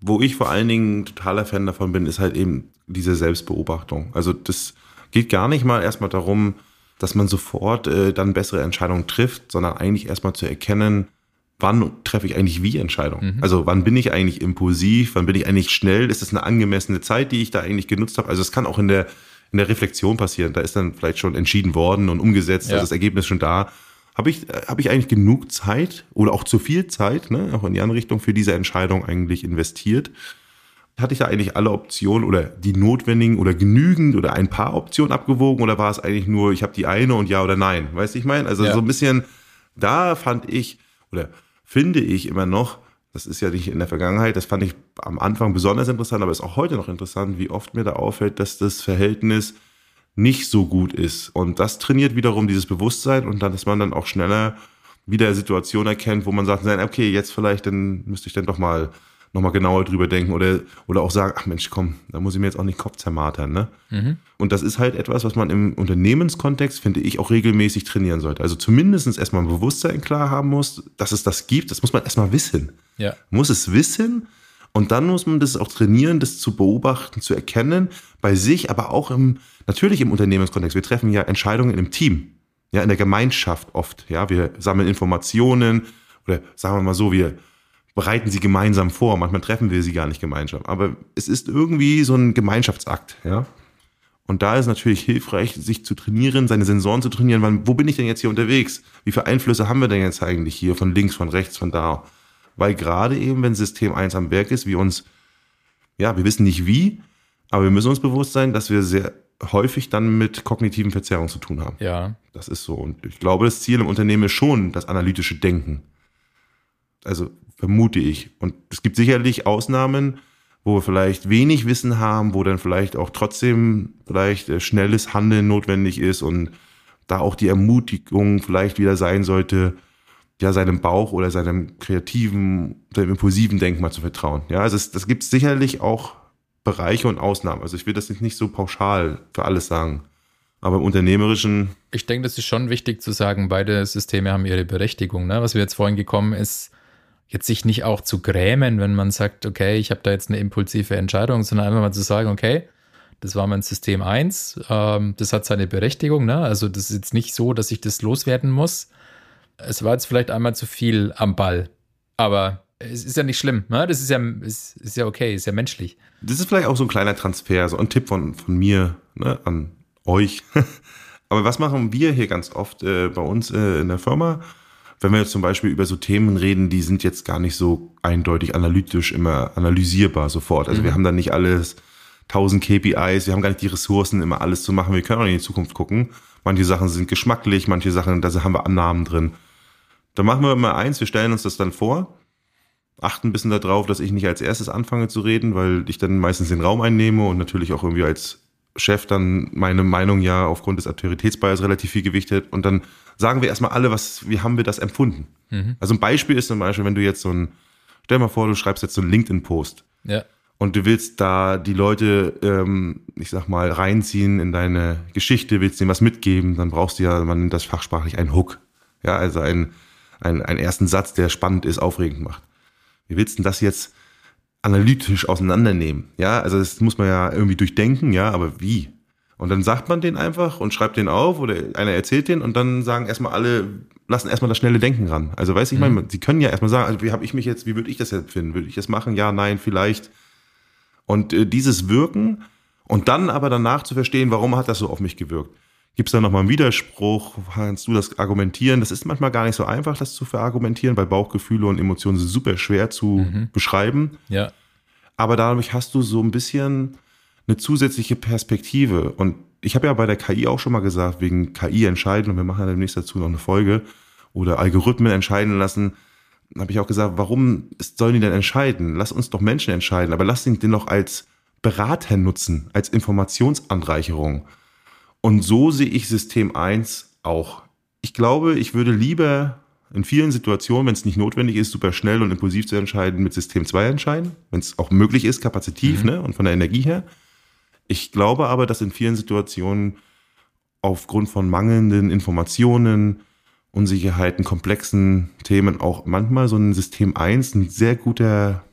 wo ich vor allen Dingen totaler Fan davon bin, ist halt eben diese Selbstbeobachtung. Also das geht gar nicht mal erstmal darum, dass man sofort äh, dann bessere Entscheidungen trifft, sondern eigentlich erstmal zu erkennen, wann treffe ich eigentlich wie Entscheidungen? Mhm. Also wann bin ich eigentlich impulsiv, wann bin ich eigentlich schnell? Ist das eine angemessene Zeit, die ich da eigentlich genutzt habe? Also es kann auch in der, in der Reflexion passieren. Da ist dann vielleicht schon entschieden worden und umgesetzt, ja. also das Ergebnis schon da. Habe ich, äh, habe ich eigentlich genug Zeit oder auch zu viel Zeit, ne, auch in die andere Richtung, für diese Entscheidung eigentlich investiert? hatte ich da eigentlich alle Optionen oder die notwendigen oder genügend oder ein paar Optionen abgewogen oder war es eigentlich nur, ich habe die eine und ja oder nein? Weißt du, ich meine? Also ja. so ein bisschen, da fand ich oder finde ich immer noch, das ist ja nicht in der Vergangenheit, das fand ich am Anfang besonders interessant, aber ist auch heute noch interessant, wie oft mir da auffällt, dass das Verhältnis nicht so gut ist. Und das trainiert wiederum dieses Bewusstsein und dann, dass man dann auch schneller wieder Situationen erkennt, wo man sagt, okay, jetzt vielleicht, dann müsste ich dann doch mal nochmal genauer drüber denken oder, oder auch sagen, ach Mensch, komm, da muss ich mir jetzt auch nicht Kopf zermartern. Ne? Mhm. Und das ist halt etwas, was man im Unternehmenskontext, finde ich, auch regelmäßig trainieren sollte. Also zumindest erstmal ein Bewusstsein klar haben muss, dass es das gibt. Das muss man erstmal wissen. Ja. Muss es wissen und dann muss man das auch trainieren, das zu beobachten, zu erkennen, bei sich, aber auch im, natürlich im Unternehmenskontext. Wir treffen ja Entscheidungen im Team, ja, in der Gemeinschaft oft. Ja, wir sammeln Informationen oder sagen wir mal so, wir bereiten sie gemeinsam vor. Manchmal treffen wir sie gar nicht gemeinsam. Aber es ist irgendwie so ein Gemeinschaftsakt, ja. Und da ist natürlich hilfreich, sich zu trainieren, seine Sensoren zu trainieren. Wann, wo bin ich denn jetzt hier unterwegs? Wie viele Einflüsse haben wir denn jetzt eigentlich hier? Von links, von rechts, von da? Weil gerade eben, wenn System 1 am Werk ist, wir uns, ja, wir wissen nicht wie, aber wir müssen uns bewusst sein, dass wir sehr häufig dann mit kognitiven Verzerrungen zu tun haben. Ja. Das ist so. Und ich glaube, das Ziel im Unternehmen ist schon das analytische Denken. Also vermute ich. Und es gibt sicherlich Ausnahmen, wo wir vielleicht wenig Wissen haben, wo dann vielleicht auch trotzdem vielleicht äh, schnelles Handeln notwendig ist und da auch die Ermutigung vielleicht wieder sein sollte, ja, seinem Bauch oder seinem kreativen, seinem impulsiven Denken mal zu vertrauen. Ja, also es, das gibt sicherlich auch Bereiche und Ausnahmen. Also ich will das nicht so pauschal für alles sagen. Aber im Unternehmerischen. Ich denke, das ist schon wichtig zu sagen, beide Systeme haben ihre Berechtigung. Ne? Was wir jetzt vorhin gekommen ist, jetzt sich nicht auch zu grämen, wenn man sagt, okay, ich habe da jetzt eine impulsive Entscheidung, sondern einfach mal zu sagen, okay, das war mein System 1, ähm, das hat seine Berechtigung, ne? Also das ist jetzt nicht so, dass ich das loswerden muss. Es war jetzt vielleicht einmal zu viel am Ball, aber es ist ja nicht schlimm, ne? Das ist ja, ist, ist ja okay, ist ja menschlich. Das ist vielleicht auch so ein kleiner Transfer, so ein Tipp von, von mir ne, an euch. aber was machen wir hier ganz oft äh, bei uns äh, in der Firma? Wenn wir jetzt zum Beispiel über so Themen reden, die sind jetzt gar nicht so eindeutig analytisch immer analysierbar sofort. Also mhm. wir haben da nicht alles 1000 KPIs, wir haben gar nicht die Ressourcen, immer alles zu machen. Wir können auch in die Zukunft gucken. Manche Sachen sind geschmacklich, manche Sachen, da haben wir Annahmen drin. Da machen wir immer eins, wir stellen uns das dann vor, achten ein bisschen darauf, dass ich nicht als erstes anfange zu reden, weil ich dann meistens den Raum einnehme und natürlich auch irgendwie als Chef dann meine Meinung ja aufgrund des Autoritätsbias relativ viel gewichtet und dann sagen wir erstmal alle, was, wie haben wir das empfunden? Mhm. Also ein Beispiel ist zum Beispiel, wenn du jetzt so ein, stell mal vor, du schreibst jetzt so einen LinkedIn-Post. Ja. Und du willst da die Leute, ähm, ich sag mal, reinziehen in deine Geschichte, willst denen was mitgeben, dann brauchst du ja, man nennt das fachsprachlich einen Hook. Ja, also einen, einen, einen ersten Satz, der spannend ist, aufregend macht. Wie willst du denn das jetzt analytisch auseinandernehmen? Ja, also das muss man ja irgendwie durchdenken, ja, aber wie? Und dann sagt man den einfach und schreibt den auf oder einer erzählt den und dann sagen erstmal alle, lassen erstmal das schnelle Denken ran. Also weiß ich, mhm. meine, sie können ja erstmal sagen, also wie habe ich mich jetzt, wie würde ich das jetzt finden? Würde ich das machen? Ja, nein, vielleicht. Und äh, dieses Wirken und dann aber danach zu verstehen, warum hat das so auf mich gewirkt? Gibt es da nochmal einen Widerspruch? Kannst du das argumentieren? Das ist manchmal gar nicht so einfach, das zu verargumentieren, weil Bauchgefühle und Emotionen sind super schwer zu mhm. beschreiben. Ja. Aber dadurch hast du so ein bisschen eine zusätzliche Perspektive. Und ich habe ja bei der KI auch schon mal gesagt, wegen KI entscheiden, und wir machen ja demnächst dazu noch eine Folge, oder Algorithmen entscheiden lassen, habe ich auch gesagt, warum sollen die denn entscheiden? Lass uns doch Menschen entscheiden, aber lass ihn den doch als Berater nutzen, als Informationsanreicherung. Und so sehe ich System 1 auch. ich glaube, ich würde lieber in vielen Situationen, wenn es nicht notwendig ist, super schnell und impulsiv zu entscheiden, mit System 2 entscheiden, wenn es auch möglich ist, kapazitiv mhm. ne, und von der Energie her. Ich glaube aber, dass in vielen Situationen aufgrund von mangelnden Informationen, Unsicherheiten, komplexen Themen auch manchmal so ein System 1 ein sehr guter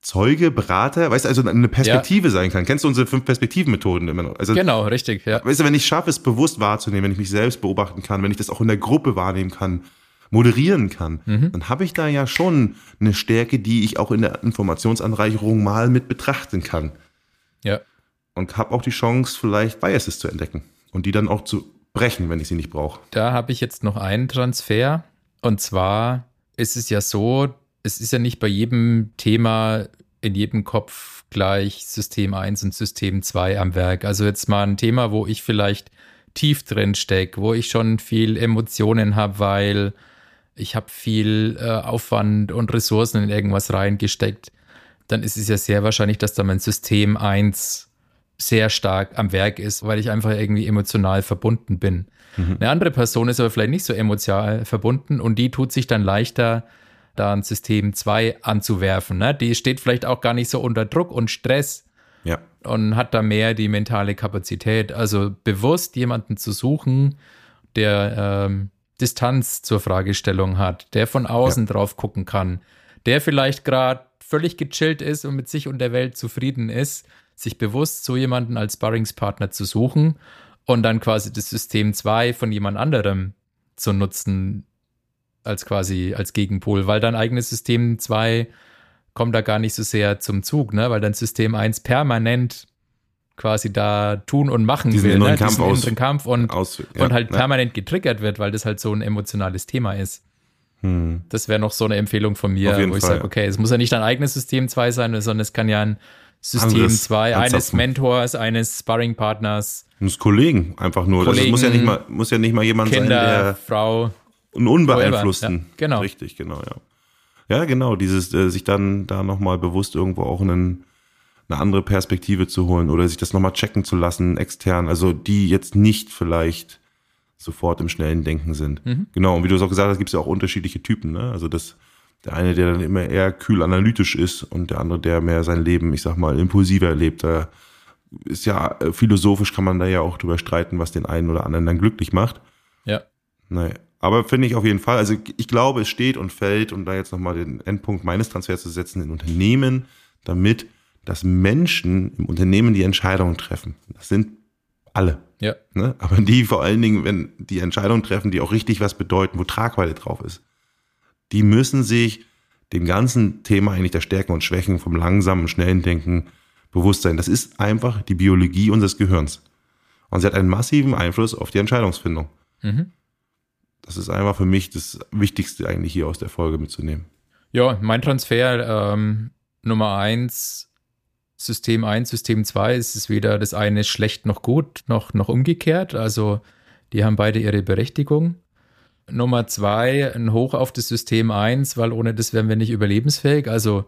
Zeuge, Berater, weißt du, also eine Perspektive ja. sein kann. Kennst du unsere fünf Perspektiven-Methoden immer noch? Also, genau, richtig, ja. Weißt du, wenn ich schaffe, es bewusst wahrzunehmen, wenn ich mich selbst beobachten kann, wenn ich das auch in der Gruppe wahrnehmen kann, moderieren kann, mhm. dann habe ich da ja schon eine Stärke, die ich auch in der Informationsanreicherung mal mit betrachten kann. Ja. Und habe auch die Chance, vielleicht Biases zu entdecken und die dann auch zu brechen, wenn ich sie nicht brauche. Da habe ich jetzt noch einen Transfer. Und zwar ist es ja so, es ist ja nicht bei jedem Thema in jedem Kopf gleich System 1 und System 2 am Werk. Also jetzt mal ein Thema, wo ich vielleicht tief drin stecke, wo ich schon viel Emotionen habe, weil ich habe viel äh, Aufwand und Ressourcen in irgendwas reingesteckt, dann ist es ja sehr wahrscheinlich, dass da mein System 1 sehr stark am Werk ist, weil ich einfach irgendwie emotional verbunden bin. Mhm. Eine andere Person ist aber vielleicht nicht so emotional verbunden und die tut sich dann leichter, da ein System 2 anzuwerfen. Ne? Die steht vielleicht auch gar nicht so unter Druck und Stress ja. und hat da mehr die mentale Kapazität. Also bewusst jemanden zu suchen, der ähm, Distanz zur Fragestellung hat, der von außen ja. drauf gucken kann, der vielleicht gerade völlig gechillt ist und mit sich und der Welt zufrieden ist, sich bewusst so jemanden als Sparringspartner zu suchen und dann quasi das System 2 von jemand anderem zu nutzen als quasi als Gegenpol, weil dein eigenes System 2 kommt da gar nicht so sehr zum Zug, ne? weil dein System 1 permanent quasi da tun und machen diesen will, inneren ne? Kampf diesen aus, inneren Kampf und, aus, ja, und halt ja. permanent getriggert wird, weil das halt so ein emotionales Thema ist. Hm. Das wäre noch so eine Empfehlung von mir, wo ich sage, okay, es muss ja nicht dein eigenes System 2 sein, sondern es kann ja ein System Anderes 2 eines. Mentors, eines Sparringpartners, Das Kollegen einfach nur. das Kollegen, muss ja nicht mal, muss ja nicht mal jemand sein, Kinder, der Frau. Einen unbeeinflussten. Ja, genau. Richtig, genau, ja. Ja, genau, dieses, äh, sich dann da nochmal bewusst irgendwo auch einen, eine andere Perspektive zu holen oder sich das nochmal checken zu lassen, extern, also die jetzt nicht vielleicht sofort im schnellen Denken sind. Mhm. Genau, und wie du es auch gesagt hast, gibt es ja auch unterschiedliche Typen, ne? Also das, der eine, der dann immer eher kühl analytisch ist und der andere, der mehr sein Leben, ich sag mal, impulsiver lebt. Da ist ja äh, philosophisch kann man da ja auch drüber streiten, was den einen oder anderen dann glücklich macht. Ja. Naja. Aber finde ich auf jeden Fall, also ich glaube, es steht und fällt, um da jetzt nochmal den Endpunkt meines Transfers zu setzen, in Unternehmen, damit, dass Menschen im Unternehmen die Entscheidungen treffen. Das sind alle. Ja. Ne? Aber die vor allen Dingen, wenn die Entscheidungen treffen, die auch richtig was bedeuten, wo Tragweite drauf ist, die müssen sich dem ganzen Thema eigentlich der Stärken und Schwächen vom langsamen, schnellen Denken bewusst sein. Das ist einfach die Biologie unseres Gehirns. Und sie hat einen massiven Einfluss auf die Entscheidungsfindung. Mhm. Das ist einfach für mich das Wichtigste eigentlich hier aus der Folge mitzunehmen. Ja, mein Transfer ähm, Nummer 1, System 1, System 2 ist es weder das eine schlecht noch gut, noch, noch umgekehrt. Also die haben beide ihre Berechtigung. Nummer 2, ein Hoch auf das System 1, weil ohne das wären wir nicht überlebensfähig. Also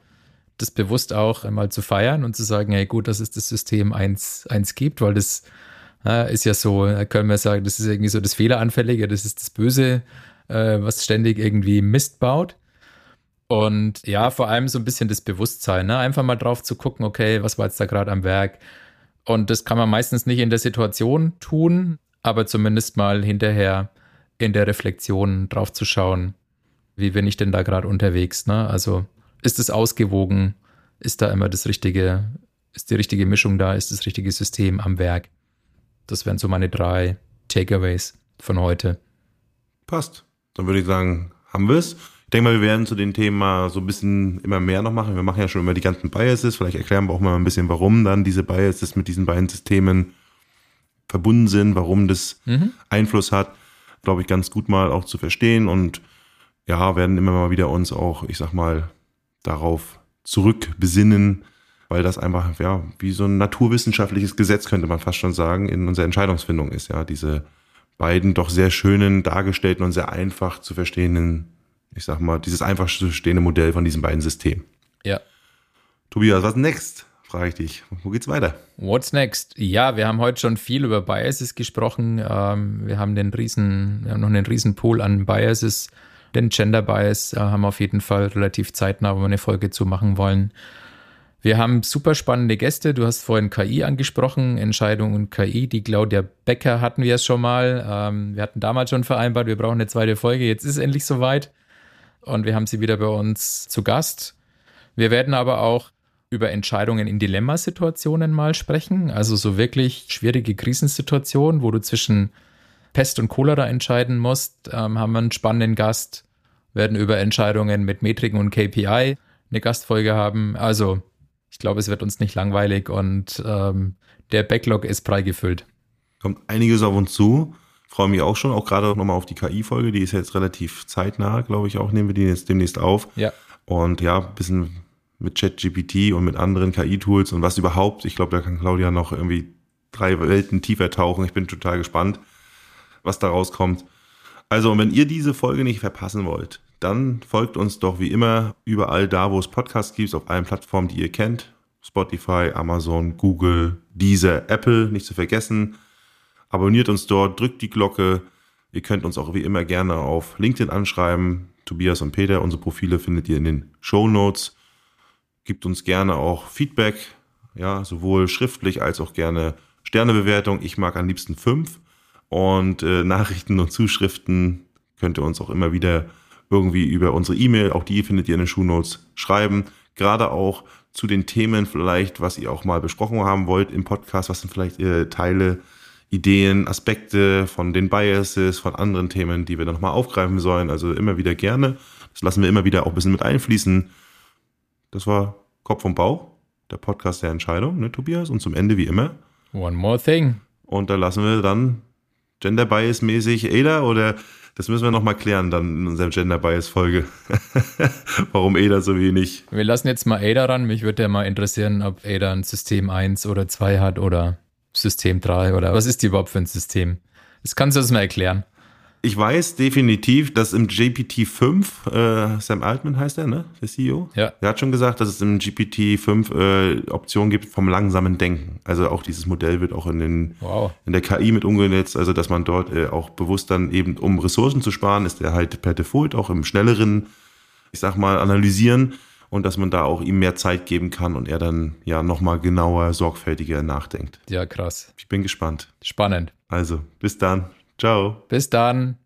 das bewusst auch einmal zu feiern und zu sagen, hey gut, dass es das System 1, 1 gibt, weil das ist ja so, können wir sagen, das ist irgendwie so das Fehleranfällige, das ist das Böse, äh, was ständig irgendwie Mist baut. Und ja, vor allem so ein bisschen das Bewusstsein, ne? einfach mal drauf zu gucken, okay, was war jetzt da gerade am Werk? Und das kann man meistens nicht in der Situation tun, aber zumindest mal hinterher in der Reflexion drauf zu schauen, wie bin ich denn da gerade unterwegs? Ne? Also ist es ausgewogen? Ist da immer das richtige, ist die richtige Mischung da? Ist das richtige System am Werk? Das wären so meine drei Takeaways von heute. Passt. Dann würde ich sagen, haben wir es. Ich denke mal, wir werden zu dem Thema so ein bisschen immer mehr noch machen. Wir machen ja schon immer die ganzen Biases. Vielleicht erklären wir auch mal ein bisschen, warum dann diese Biases mit diesen beiden Systemen verbunden sind, warum das Mhm. Einfluss hat. Glaube ich, ganz gut mal auch zu verstehen und ja, werden immer mal wieder uns auch, ich sag mal, darauf zurückbesinnen, weil das einfach, ja, wie so ein naturwissenschaftliches Gesetz, könnte man fast schon sagen, in unserer Entscheidungsfindung ist, ja, diese beiden doch sehr schönen, dargestellten und sehr einfach zu verstehenden, ich sag mal, dieses einfach zu verstehende Modell von diesen beiden Systemen. Ja. Tobias, was next? frage ich dich, wo geht's weiter? What's next? Ja, wir haben heute schon viel über Biases gesprochen. Ähm, wir haben den riesen, wir haben noch einen riesen Pool an Biases. Den Gender Bias äh, haben wir auf jeden Fall relativ zeitnah, eine Folge zu machen wollen. Wir haben super spannende Gäste. Du hast vorhin KI angesprochen, Entscheidung und KI. Die Claudia Becker hatten wir es schon mal. Ähm, wir hatten damals schon vereinbart, wir brauchen eine zweite Folge. Jetzt ist endlich soweit. Und wir haben sie wieder bei uns zu Gast. Wir werden aber auch über Entscheidungen in Dilemmasituationen mal sprechen. Also so wirklich schwierige Krisensituationen, wo du zwischen Pest und Cholera entscheiden musst. Ähm, haben wir einen spannenden Gast. Werden über Entscheidungen mit Metriken und KPI eine Gastfolge haben. Also ich glaube, es wird uns nicht langweilig und ähm, der Backlog ist prall gefüllt. Kommt einiges auf uns zu. Freue mich auch schon, auch gerade nochmal auf die KI-Folge. Die ist jetzt relativ zeitnah, glaube ich, auch. Nehmen wir die jetzt demnächst auf. Ja. Und ja, ein bisschen mit ChatGPT und mit anderen KI-Tools und was überhaupt. Ich glaube, da kann Claudia noch irgendwie drei Welten tiefer tauchen. Ich bin total gespannt, was da rauskommt. Also, wenn ihr diese Folge nicht verpassen wollt, dann folgt uns doch wie immer überall da, wo es Podcasts gibt, auf allen Plattformen, die ihr kennt. Spotify, Amazon, Google, Deezer, Apple, nicht zu vergessen. Abonniert uns dort, drückt die Glocke. Ihr könnt uns auch wie immer gerne auf LinkedIn anschreiben. Tobias und Peter, unsere Profile findet ihr in den Show Notes. Gibt uns gerne auch Feedback, ja, sowohl schriftlich als auch gerne Sternebewertung. Ich mag am liebsten fünf. Und äh, Nachrichten und Zuschriften könnt ihr uns auch immer wieder irgendwie über unsere E-Mail, auch die findet ihr in den Shownotes, schreiben. Gerade auch zu den Themen vielleicht, was ihr auch mal besprochen haben wollt im Podcast, was sind vielleicht äh, Teile, Ideen, Aspekte von den Biases, von anderen Themen, die wir dann nochmal aufgreifen sollen. Also immer wieder gerne. Das lassen wir immer wieder auch ein bisschen mit einfließen. Das war Kopf und Bauch, der Podcast der Entscheidung, ne, Tobias? Und zum Ende wie immer. One more thing. Und da lassen wir dann Gender Bias mäßig Ada oder das müssen wir nochmal klären dann in unserer Gender Bias Folge. Warum Ada so wenig? Wir lassen jetzt mal Ada ran. Mich würde ja mal interessieren, ob Ada ein System 1 oder 2 hat oder System 3 oder was ist die überhaupt für ein System? Das kannst du uns mal erklären. Ich weiß definitiv, dass im GPT-5, äh, Sam Altman heißt er, ne? Der CEO? Ja. Der hat schon gesagt, dass es im GPT-5 äh, Optionen gibt vom langsamen Denken. Also auch dieses Modell wird auch in, den, wow. in der KI mit umgenutzt, also dass man dort äh, auch bewusst dann eben, um Ressourcen zu sparen, ist er halt per Default auch im schnelleren, ich sag mal, analysieren und dass man da auch ihm mehr Zeit geben kann und er dann ja nochmal genauer, sorgfältiger nachdenkt. Ja, krass. Ich bin gespannt. Spannend. Also, bis dann. Ciao. Bis dann.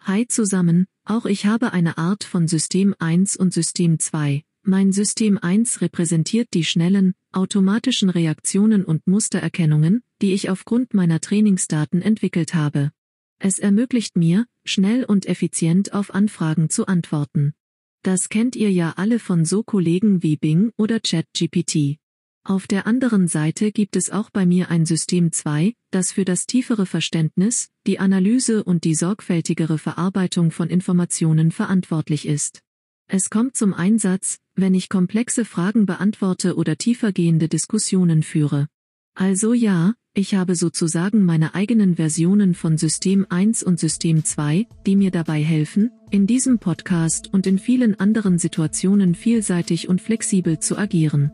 Hi zusammen, auch ich habe eine Art von System 1 und System 2. Mein System 1 repräsentiert die schnellen, automatischen Reaktionen und Mustererkennungen, die ich aufgrund meiner Trainingsdaten entwickelt habe. Es ermöglicht mir, schnell und effizient auf Anfragen zu antworten. Das kennt ihr ja alle von so Kollegen wie Bing oder ChatGPT. Auf der anderen Seite gibt es auch bei mir ein System 2, das für das tiefere Verständnis, die Analyse und die sorgfältigere Verarbeitung von Informationen verantwortlich ist. Es kommt zum Einsatz, wenn ich komplexe Fragen beantworte oder tiefergehende Diskussionen führe. Also ja, ich habe sozusagen meine eigenen Versionen von System 1 und System 2, die mir dabei helfen, in diesem Podcast und in vielen anderen Situationen vielseitig und flexibel zu agieren.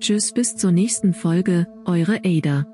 Tschüss bis zur nächsten Folge, eure Ada.